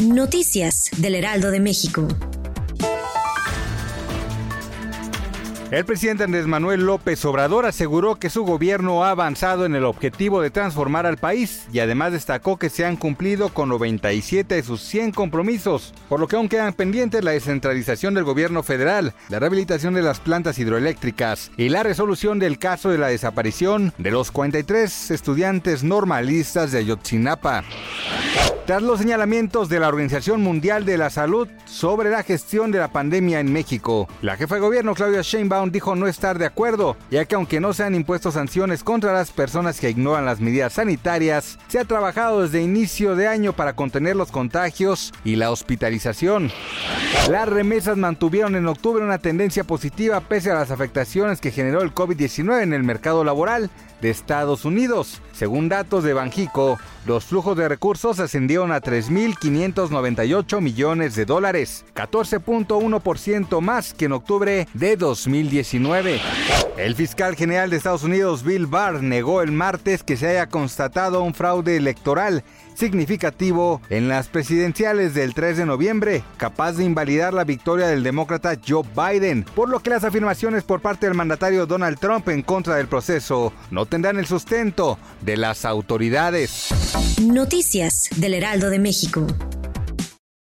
Noticias del Heraldo de México. El presidente Andrés Manuel López Obrador aseguró que su gobierno ha avanzado en el objetivo de transformar al país y además destacó que se han cumplido con 97 de sus 100 compromisos, por lo que aún quedan pendientes la descentralización del gobierno federal, la rehabilitación de las plantas hidroeléctricas y la resolución del caso de la desaparición de los 43 estudiantes normalistas de Ayotzinapa. Tras los señalamientos de la Organización Mundial de la Salud sobre la gestión de la pandemia en México, la jefa de gobierno Claudia Sheinbaum dijo no estar de acuerdo, ya que aunque no se han impuesto sanciones contra las personas que ignoran las medidas sanitarias, se ha trabajado desde inicio de año para contener los contagios y la hospitalización. Las remesas mantuvieron en octubre una tendencia positiva pese a las afectaciones que generó el COVID-19 en el mercado laboral de Estados Unidos. Según datos de Banjico, los flujos de recursos ascendieron a 3.598 millones de dólares, 14.1% más que en octubre de 2019. El fiscal general de Estados Unidos, Bill Barr, negó el martes que se haya constatado un fraude electoral significativo en las presidenciales del 3 de noviembre, capaz de invalidar la victoria del demócrata Joe Biden, por lo que las afirmaciones por parte del mandatario Donald Trump en contra del proceso no tendrán el sustento de las autoridades. Noticias del Heraldo de México.